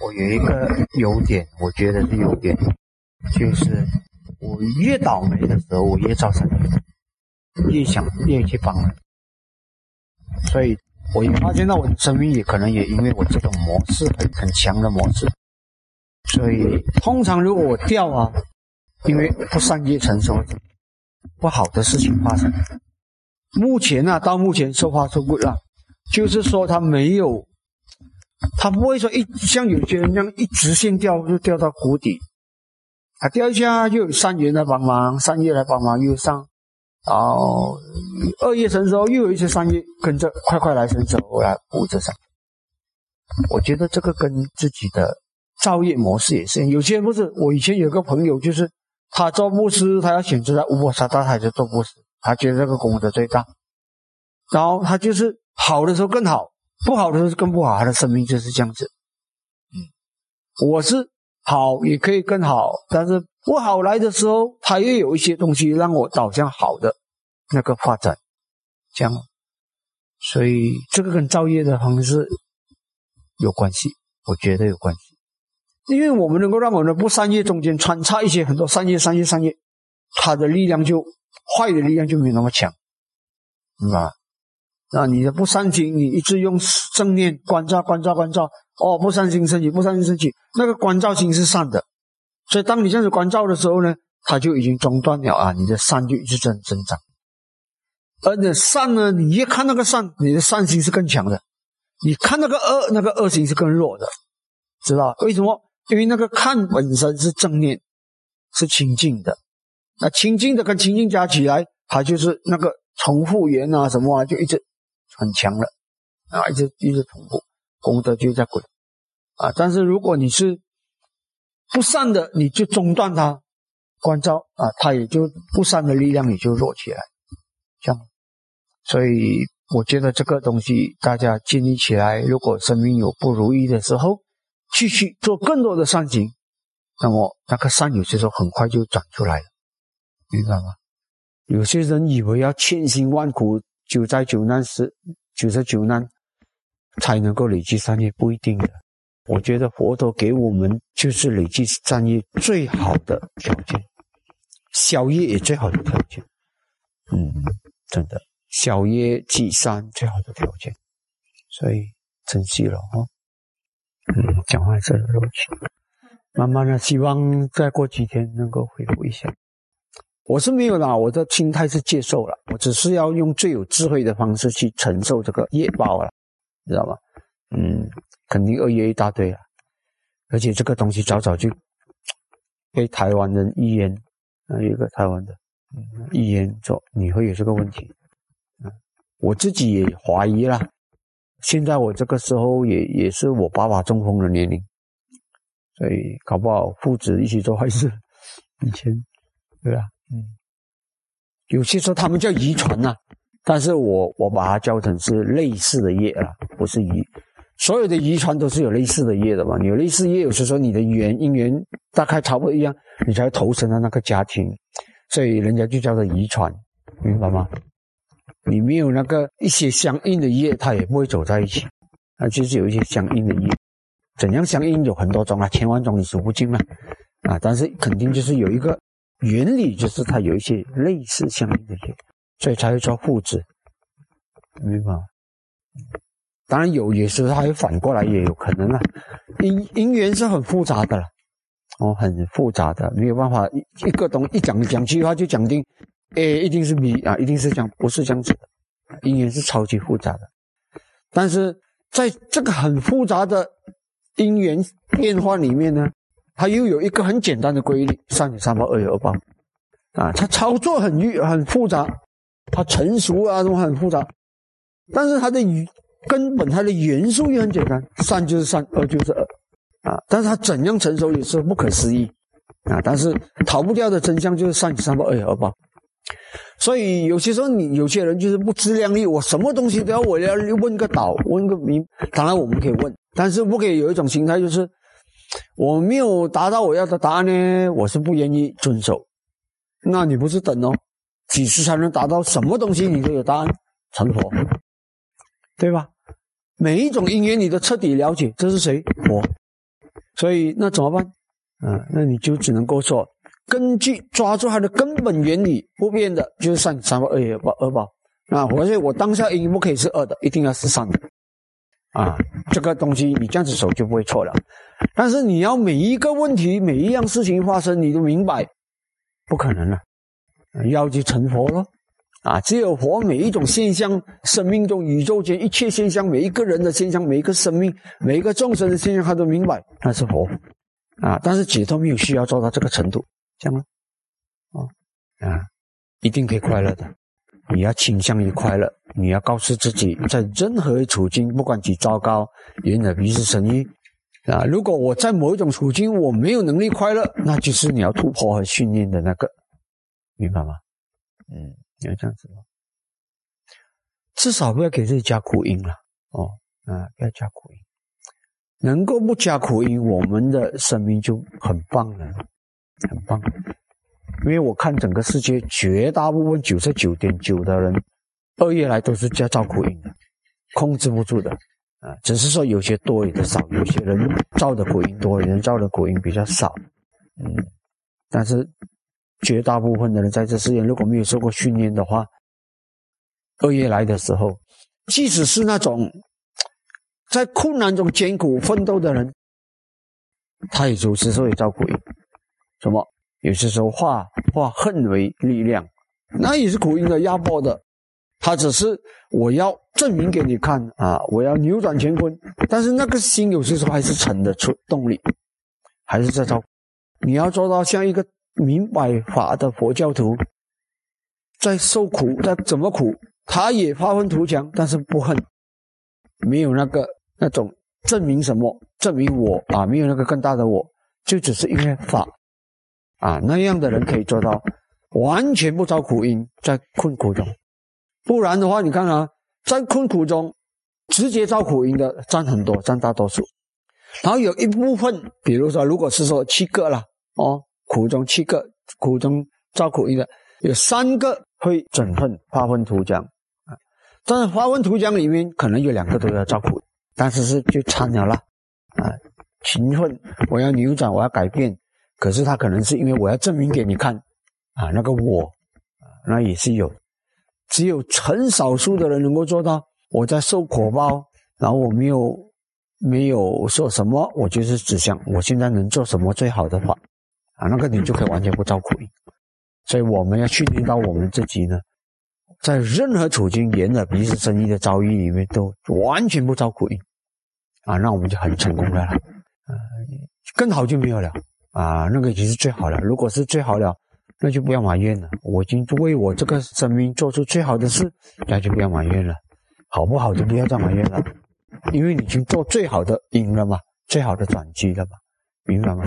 我有一个优点，我觉得是优点，就是我越倒霉的时候，我越造善业，越想越去帮人。所以，我也发现到我的生命也可能也因为我这种模式很很强的模式，所以通常如果我掉啊，因为不善业成熟，不好的事情发生。目前呢，到目前说话说不了，就是说他没有，他不会说一像有些人那样一直线掉就掉到谷底，啊，掉一下又有善缘来帮忙，善业来帮忙又上，然后恶业成熟又有一些善业跟着快快来成熟来补着上。我觉得这个跟自己的造业模式也是，有些人不是，我以前有个朋友就是他做牧师，他要选择在乌波沙大海就做牧师。他觉得这个功德最大，然后他就是好的时候更好，不好的时候更不好。他的生命就是这样子。嗯，我是好也可以更好，但是不好来的时候，他又有一些东西让我导向好的那个发展，这样。所以这个跟造业的方式有关系，我觉得有关系，因为我们能够让我们的不善业中间穿插一些很多善业、善业、善业，它的力量就。坏的力量就没那么强，明白？那你的不善心，你一直用正念关照、关照、关照，哦，不善心升起，不善心升起，那个关照心是善的，所以当你这样子关照的时候呢，它就已经中断了啊，你的善就一直增增长。而且善呢，你越看那个善，你的善心是更强的；你看那个恶，那个恶心是更弱的，知道为什么？因为那个看本身是正念，是清净的。那清净的跟清净加起来，它就是那个重复缘啊，什么啊，就一直很强了啊，一直一直同步，功德就在滚啊。但是如果你是不善的，你就中断它，关照啊，它也就不善的力量也就弱起来，这样。所以我觉得这个东西大家建立起来，如果生命有不如意的时候，继续做更多的善行，那么那个善有些时候很快就长出来了。明白吗？有些人以为要千辛万苦、九灾九难时、九十九难才能够累积善业，不一定的。我觉得佛陀给我们就是累积善业最好的条件，小业也最好的条件。嗯，真的，小业积善最好的条件，所以珍惜了哈。嗯，讲话是柔情，慢慢的，希望再过几天能够恢复一下。我是没有啦，我的心态是接受了，我只是要用最有智慧的方式去承受这个业报了，知道吗？嗯，肯定恶业一大堆了，而且这个东西早早就被台湾人预言，啊，有一个台湾的预言说你会有这个问题，嗯，我自己也怀疑啦。现在我这个时候也也是我爸爸中风的年龄，所以搞不好父子一起做坏事，以前，对吧？嗯，有些说他们叫遗传呐，但是我我把它叫成是类似的业啊，不是遗。所有的遗传都是有类似的业的嘛，有类似业，有时候你的缘因缘大概差不多一样，你才会投身到那个家庭，所以人家就叫做遗传，明白吗？你没有那个一些相应的业，它也不会走在一起，那，就是有一些相应的业，怎样相应有很多种啊，千万种你数不尽嘛，啊，但是肯定就是有一个。原理就是它有一些类似相应的点，所以才会说复制，明白吗？当然有，也是还反过来也有可能啊。因因缘是很复杂的了，哦，很复杂的，没有办法一一个东一讲讲句话就讲定，A 一定是 B 啊，一定是这样，不是这样子的。因缘是超级复杂的，但是在这个很复杂的因缘变化里面呢？它又有一个很简单的规律：善有善报，恶有恶报。啊，它操作很很复杂，它成熟啊什么很复杂，但是它的根本它的元素又很简单：善就是善，恶就是恶。啊，但是它怎样成熟也是不可思议。啊，但是逃不掉的真相就是善有善报，恶有恶报。所以有些时候你有些人就是不自量力，我什么东西都要我要问个导，问个明。当然我们可以问，但是不可以有一种心态就是。我没有达到我要的答案呢，我是不愿意遵守。那你不是等哦，几时才能达到什么东西你都有答案成佛，对吧？每一种因缘你都彻底了解，这是谁？佛。所以那怎么办？啊，那你就只能够说，根据抓住它的根本原理不变的，就是善三宝二业报二报啊。而且我当下因不可以是恶的，一定要是善的啊。这个东西你这样子走就不会错了。但是你要每一个问题、每一样事情发生，你都明白，不可能了。要就成佛了啊！只有佛，每一种现象，生命中、宇宙间一切现象，每一个人的现象，每一个生命，每一个众生的现象，他都明白那是佛啊！但是解脱没有需要做到这个程度，这样吗？啊啊，一定可以快乐的。你要倾向于快乐，你要告诉自己，在任何处境，不管几糟糕，人的鼻是神医啊！如果我在某一种处境我没有能力快乐，那就是你要突破和训练的那个，明白吗？嗯，你要这样子吗？至少不要给自己加苦音了哦，啊，不要加苦音，能够不加苦音，我们的生命就很棒了，很棒。因为我看整个世界，绝大部分九十九点九的人，二月来都是加造苦音的，控制不住的，啊，只是说有些多，有的少，有些人造的苦音多，有人造的苦音比较少，嗯，但是绝大部分的人在这世界如果没有受过训练的话，二月来的时候，即使是那种在困难中艰苦奋斗的人，他也有时候也造苦音，什么？有些时候化化恨为力量，那也是苦因的压迫的。他只是我要证明给你看啊，我要扭转乾坤。但是那个心有些时候还是沉得出动力，还是在造。你要做到像一个明白法的佛教徒，在受苦，在怎么苦，他也发愤图强，但是不恨，没有那个那种证明什么，证明我啊，没有那个更大的我，就只是因为法。啊，那样的人可以做到完全不遭苦因，在困苦中。不然的话，你看啊，在困苦中直接遭苦因的占很多，占大多数。然后有一部分，比如说，如果是说七个了哦，苦中七个苦中遭苦因的，有三个会整份发愤图强啊。但是发愤图强里面可能有两个都要遭苦，但是是就差了了啊。勤奋，我要扭转，我要改变。可是他可能是因为我要证明给你看，啊，那个我，那也是有，只有很少数的人能够做到。我在受苦报，然后我没有没有说什么，我就是只想我现在能做什么最好的话，啊，那个你就可以完全不遭苦因。所以我们要训练到我们自己呢，在任何处境、人的彼此生意的遭遇里面，都完全不遭苦因，啊，那我们就很成功了，啊，更好就没有了。啊，那个已经是最好了。如果是最好了，那就不要埋怨了。我已经为我这个生命做出最好的事，那就不要埋怨了。好不好就不要再埋怨了，因为你已经做最好的赢了嘛，最好的转机了嘛，明白吗？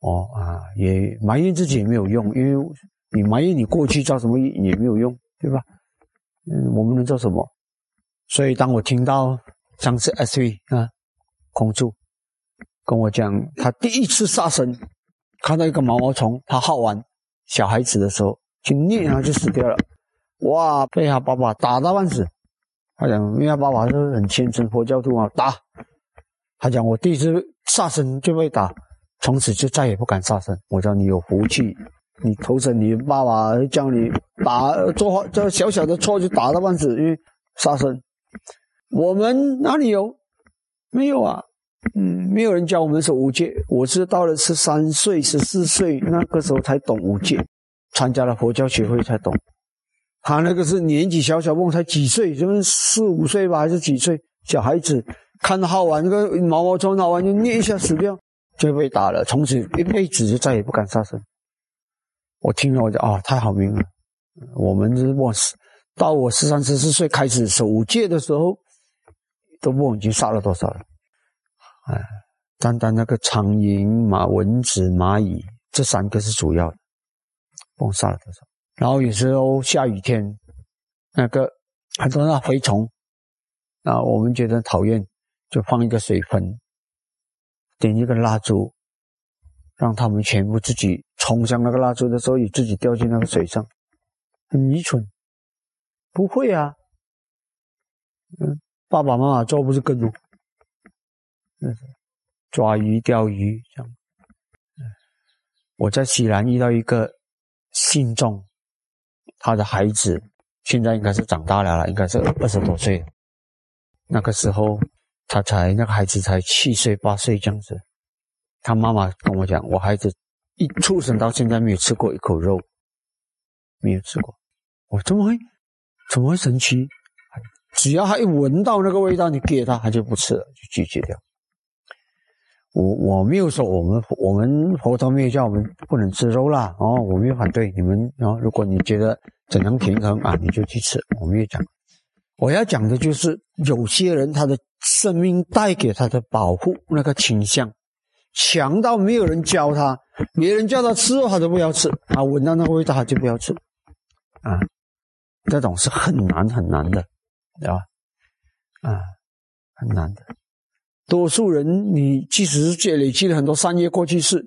哦啊，也埋怨自己也没有用，因为你埋怨你过去造什么也没有用，对吧？嗯，我们能做什么？所以当我听到上次 SV 啊，空住跟我讲他第一次杀生。看到一个毛毛虫，他好玩，小孩子的时候去捏它就死掉了，哇！被他爸爸打到半死。他讲，因为他爸爸是很虔诚佛教徒啊，打。他讲，我第一次杀生就被打，从此就再也不敢杀生。我叫你有福气，你投生你爸爸叫你打做这小小的错就打到半死，因为杀生。我们哪里有？没有啊。嗯，没有人教我们守五戒，我是到了十三岁、十四岁那个时候才懂五戒，参加了佛教学会才懂。他那个是年纪小小，问才几岁，就是四五岁吧，还是几岁？小孩子看好玩，那个毛毛虫好玩就捏一下死掉，就被打了，从此一辈子就再也不敢杀生。我听了我就啊，太好命了。我们是我到我十三、十四岁开始守五戒的时候，都忘已经杀了多少了。单单那个苍蝇、马、蚊子、蚂蚁这三个是主要的共杀了多少？然后有时候下雨天，那个很多那肥虫啊，我们觉得讨厌，就放一个水盆，点一个蜡烛，让他们全部自己冲向那个蜡烛的时候，也自己掉进那个水上，很愚蠢。不会啊，嗯，爸爸妈妈做不是更多？抓鱼、钓鱼这样。我在西南遇到一个信众，他的孩子现在应该是长大了了，应该是二十多岁。那个时候他才那个孩子才七岁八岁这样子，他妈妈跟我讲，我孩子一出生到现在没有吃过一口肉，没有吃过。我怎么会怎么会神奇？只要他一闻到那个味道，你给他，他就不吃了，就拒绝掉。我我没有说我们我们佛陀没有叫我们不能吃肉啦，哦，我没有反对你们哦。如果你觉得怎样平衡啊，你就去吃，我没有讲。我要讲的就是有些人他的生命带给他的保护那个倾向强到没有人教他，别人叫他吃肉他都不要吃，啊，闻到那个味道他就不要吃，啊，这种是很难很难的。对吧？啊，很难的。多数人，你即使是积累积了很多善业过去世，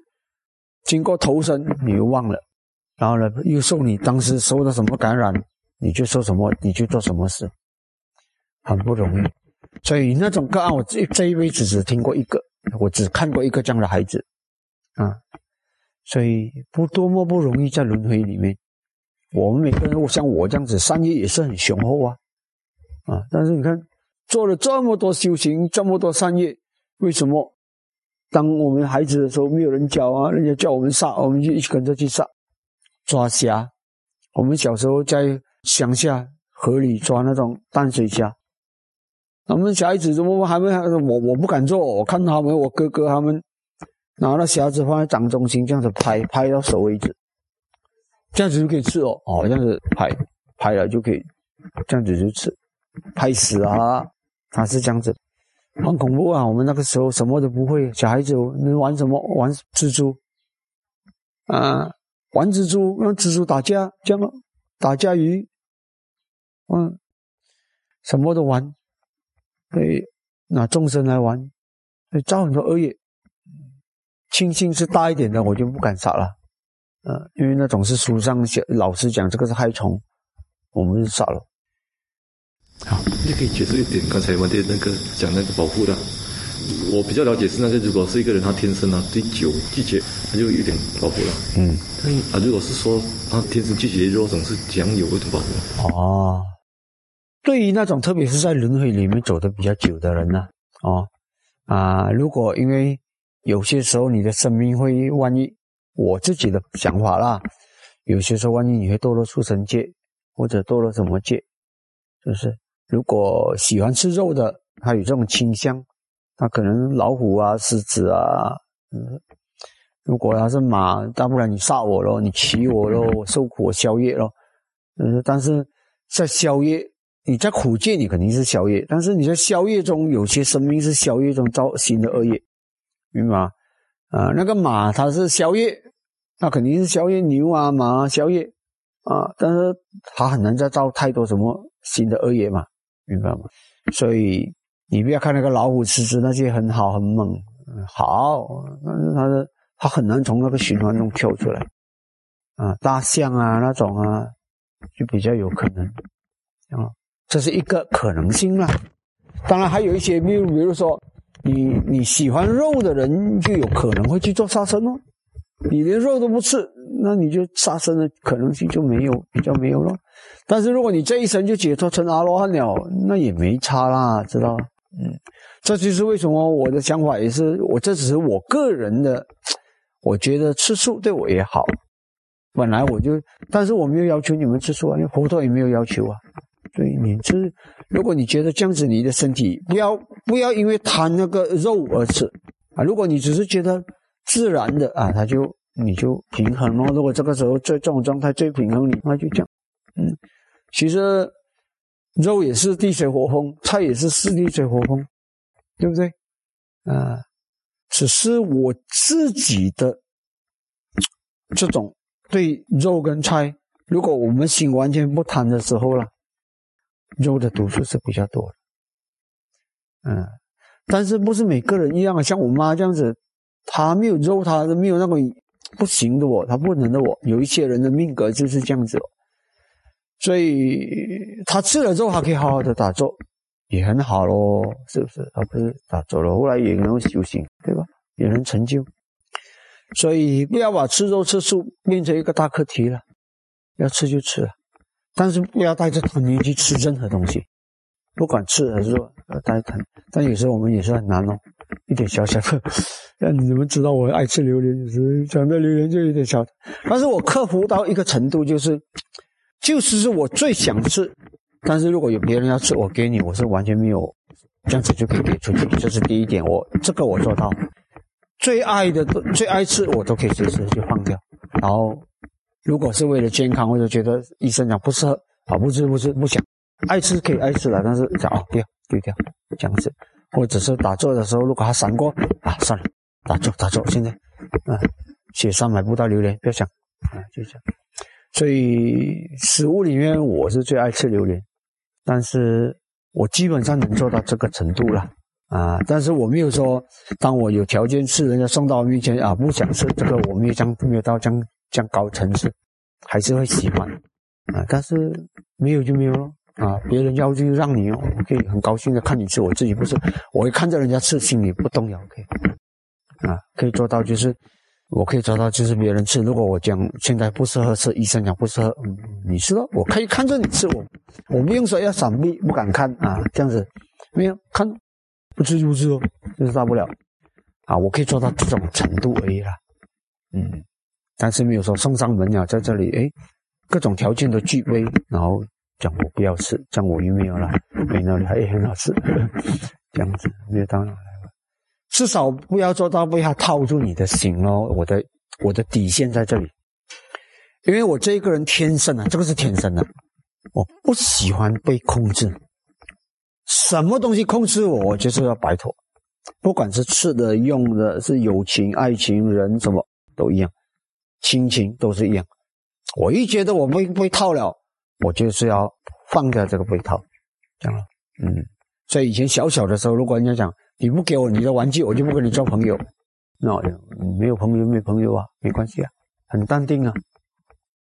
经过投生，你又忘了，然后呢，又受你当时受的什么感染，你就说什么，你就做什么事，很不容易。所以那种个案，我这这一辈子只听过一个，我只看过一个这样的孩子，啊，所以不多么不容易在轮回里面。我们每个人，像我这样子，善业也是很雄厚啊。啊！但是你看，做了这么多修行，这么多善业，为什么当我们孩子的时候，没有人教啊？人家叫我们杀，我们就一起跟着去杀，抓虾。我们小时候在乡下河里抓那种淡水虾，我们小孩子怎么还没？我我不敢做，我看他们，我哥哥他们拿那虾子放在掌中心，这样子拍拍到手为止，这样子就可以吃哦。哦，这样子拍拍了就可以，这样子就吃。拍死啊！他是这样子，很恐怖啊！我们那个时候什么都不会，小孩子能玩什么？玩蜘蛛啊，玩蜘蛛，让蜘蛛打架，这样打架鱼，嗯，什么都玩。对，拿众生来玩，会造很多恶业。庆幸是大一点的，我就不敢杀了，嗯，因为那种是书上写，老师讲这个是害虫，我们就杀了。好，你可以解释一点刚才我的那个讲那个保护的，我比较了解是那个，如果是一个人他天生啊对酒拒绝，他就有点保护了。嗯，但啊，如果是说他天生拒绝肉种是讲有一种保护。哦，对于那种特别是在轮回里面走的比较久的人呢，哦啊，如果因为有些时候你的生命会万一，我自己的想法啦，有些时候万一你会堕落畜生界或者堕落什么界，是不是？如果喜欢吃肉的，他有这种倾向，他可能老虎啊、狮子啊，嗯，如果他是马，大不了你杀我咯，你骑我咯，我受苦我宵夜咯，嗯，但是在宵夜，你在苦界你肯定是宵夜，但是你在宵夜中有些生命是宵夜中造新的恶业，明白吗？啊，那个马它是宵夜，那肯定是宵夜牛啊马啊宵夜啊，但是它很难再造太多什么新的恶业嘛。明白吗？所以你不要看那个老虎、狮子那些很好很猛，好，但是它的它很难从那个循环中跳出来啊。大象啊那种啊，就比较有可能啊，这是一个可能性啦。当然还有一些，比如比如说你你喜欢肉的人，就有可能会去做杀生哦。你连肉都不吃，那你就杀生的可能性就没有，比较没有了。但是如果你这一生就解脱成阿罗汉了，那也没差啦，知道？嗯，这就是为什么我的想法也是，我这只是我个人的，我觉得吃素对我也好。本来我就，但是我没有要求你们吃素啊，因为佛陀也没有要求啊。对，你吃，如果你觉得这样子，你的身体不要不要因为贪那个肉而吃啊。如果你只是觉得。自然的啊，它就你就平衡了。如果这个时候在这种状态最平衡，你那就这样。嗯，其实肉也是地水火风，菜也是四地水火风，对不对？啊，只是我自己的这种对肉跟菜，如果我们心完全不贪的时候了，肉的毒素是比较多的。嗯，但是不是每个人一样？像我妈这样子。他没有肉，他都没有那个不行的哦，他不能的哦。有一些人的命格就是这样子哦，所以他吃了肉，他可以好好的打坐，也很好咯，是不是？他不是打坐了，后来也能修行，对吧？也能成就。所以不要把吃肉吃素变成一个大课题了，要吃就吃了，但是不要带着贪念去吃任何东西，不管吃还是说要带贪。但有时候我们也是很难哦，一点小小的，让你们知道我爱吃榴莲，有时讲到榴莲就有点小，但是我克服到一个程度，就是就是是我最想吃，但是如果有别人要吃，我给你，我是完全没有这样子就可以给出去，这是第一点，我这个我做到。最爱的、最爱吃，我都可以随时就放掉。然后，如果是为了健康，或者觉得医生讲不适合，啊，不吃不吃不想，爱吃可以爱吃了，但是讲哦，丢丢掉这样子，或者是打坐的时候，如果他闪过啊，算了，打坐打坐，现在啊，雪山买不到榴莲，不要想啊，就这样。所以食物里面，我是最爱吃榴莲，但是我基本上能做到这个程度了。啊！但是我没有说，当我有条件吃，人家送到我面前啊，不想吃这个，我没有将没有到将将高层次，还是会喜欢啊。但是没有就没有了啊。别人要就让你哦，我可以很高兴的看你吃，我自己不是，我一看着人家吃，心里不动摇。OK，啊，可以做到就是，我可以做到就是别人吃，如果我讲现在不适合吃，医生讲不适合，嗯，你吃了，我可以看着你吃，我我不用说要闪避，不敢看啊，这样子没有看。不吃就不吃哦，就是大不了啊！我可以做到这种程度而已啦，嗯，但是没有说送上门了，在这里哎，各种条件都具备，然后讲我不要吃，讲我又没有了，没那里还很好吃，这样子没有当然来了，至少不要做到被他套住你的心哦，我的我的底线在这里，因为我这一个人天生啊，这个是天生的，我不喜欢被控制。什么东西控制我，我就是要摆脱。不管是吃的、用的，是友情、爱情、人，什么都一样，亲情都是一样。我一觉得我被被套了，我就是要放掉这个被套，这样了。嗯，所以以前小小的时候，如果人家讲你不给我你的玩具，我就不跟你交朋友。那没有朋友没朋友啊，没关系啊，很淡定啊。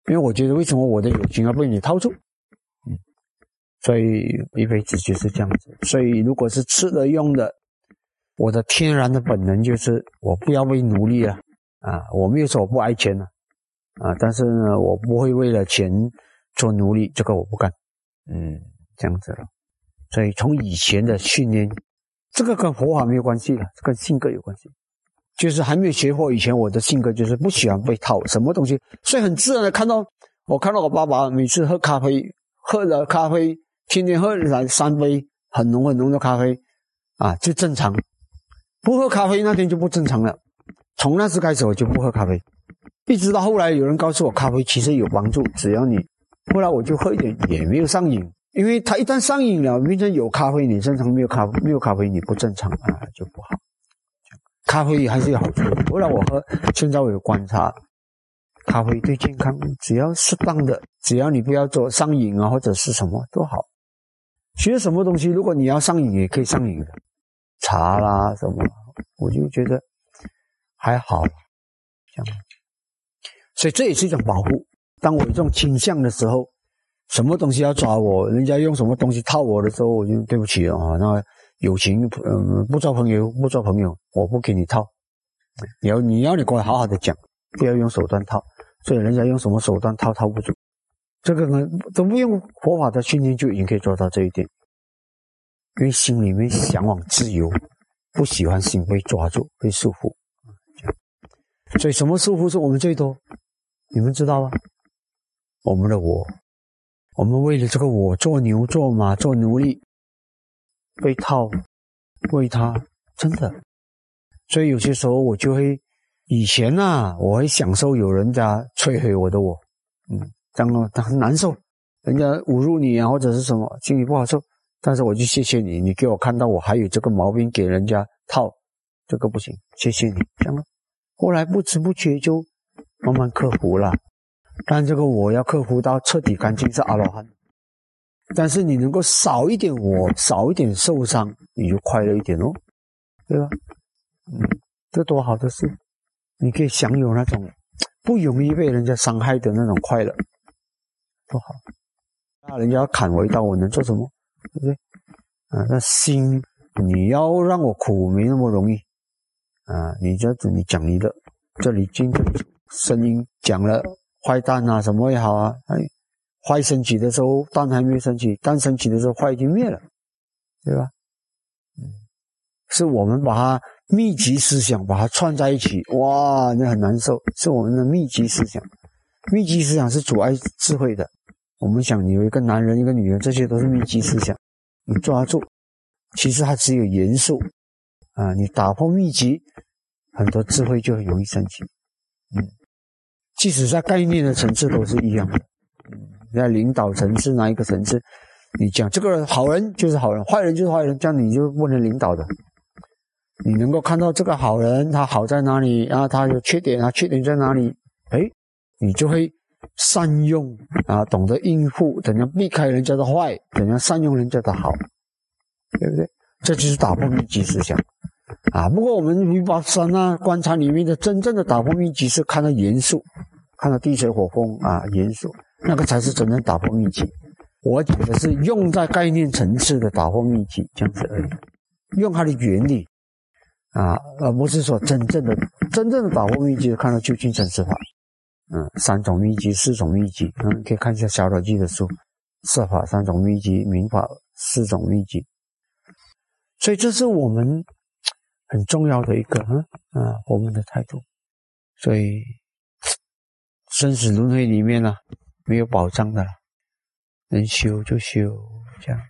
因为我觉得为什么我的友情要被你套住？嗯所以一辈子就是这样子。所以如果是吃的用的，我的天然的本能就是我不要为奴隶了啊！我没有说我不爱钱了啊，但是呢，我不会为了钱做奴隶，这个我不干。嗯，这样子了。所以从以前的训练，这个跟佛法没有关系的，跟性格有关系。就是还没有学佛以前，我的性格就是不喜欢被套什么东西，所以很自然的看到我看到我爸爸每次喝咖啡，喝了咖啡。天天喝来三杯很浓很浓的咖啡，啊，就正常。不喝咖啡那天就不正常了。从那时开始我就不喝咖啡，一直到后来有人告诉我咖啡其实有帮助，只要你。后来我就喝一点也没有上瘾，因为他一旦上瘾了，变成有咖啡你正常，没有咖没有咖啡你不正常啊，就不好。咖啡还是有好处。后来我喝，现在我有观察。咖啡对健康，只要适当的，只要你不要做上瘾啊，或者是什么都好。其实什么东西，如果你要上瘾，也可以上瘾的，茶啦什么，我就觉得还好，这样。所以这也是一种保护。当我有这种倾向的时候，什么东西要抓我，人家用什么东西套我的时候，我就对不起啊。那友情，嗯，不做朋友，不做朋友，我不给你套。你要你要你跟我好好的讲，不要用手段套。所以人家用什么手段套套不住。这个呢，都不用佛法的训练就已经可以做到这一点，因为心里面向往自由，不喜欢心被抓住、被束缚。所以什么束缚是我们最多？你们知道吗？我们的我，我们为了这个我做牛做马做奴隶，被套，为他真的。所以有些时候我就会，以前呐，我会享受有人家摧毁我的我，嗯。这样他很难受，人家侮辱你啊，或者是什么，心里不好受。但是我就谢谢你，你给我看到我还有这个毛病，给人家套，这个不行，谢谢你。这样，后来不知不觉就慢慢克服了。但这个我要克服到彻底干净是阿罗汉。但是你能够少一点我，少一点受伤，你就快乐一点哦，对吧？嗯，这多好的事，你可以享有那种不容易被人家伤害的那种快乐。多好，那人家要砍我一刀，我能做什么？对不对？啊，那心，你要让我苦没那么容易，啊，你这样子你讲你的，这里经这里声音讲了坏蛋啊，什么也好啊，哎，坏升起的时候蛋还没升起，蛋升起的时候坏已经灭了，对吧？嗯，是我们把它密集思想把它串在一起，哇，那很难受，是我们的密集思想，密集思想是阻碍智慧的。我们想有一个男人一个女人，这些都是密集思想，你抓住，其实它只有元素。啊，你打破密集，很多智慧就很容易升起。即使在概念的层次都是一样的。在领导层次哪一个层次，你讲这个好人就是好人，坏人就是坏人，这样你就不能领导的。你能够看到这个好人他好在哪里啊？他有缺点啊？缺点在哪里？哎，你就会善用啊，懂得应付，怎样避开人家的坏，怎样善用人家的好，对不对？这就是打破密集思想。啊，不过我们于宝山啊，观察里面的真正的打破秘籍是看到元素，看到地水火风啊，元素那个才是真正打破秘籍。我讲的是用在概念层次的打破秘籍，这样子而已，用它的原理啊，而不是说真正的真正的打破秘籍看到究竟真实法。嗯，三种秘籍，四种秘籍，嗯，可以看一下小老记的书，色法三种秘籍，明法四种秘籍。所以这是我们。很重要的一个，嗯啊，我们的态度，所以生死轮回里面呢，没有保障的，能修就修，这样。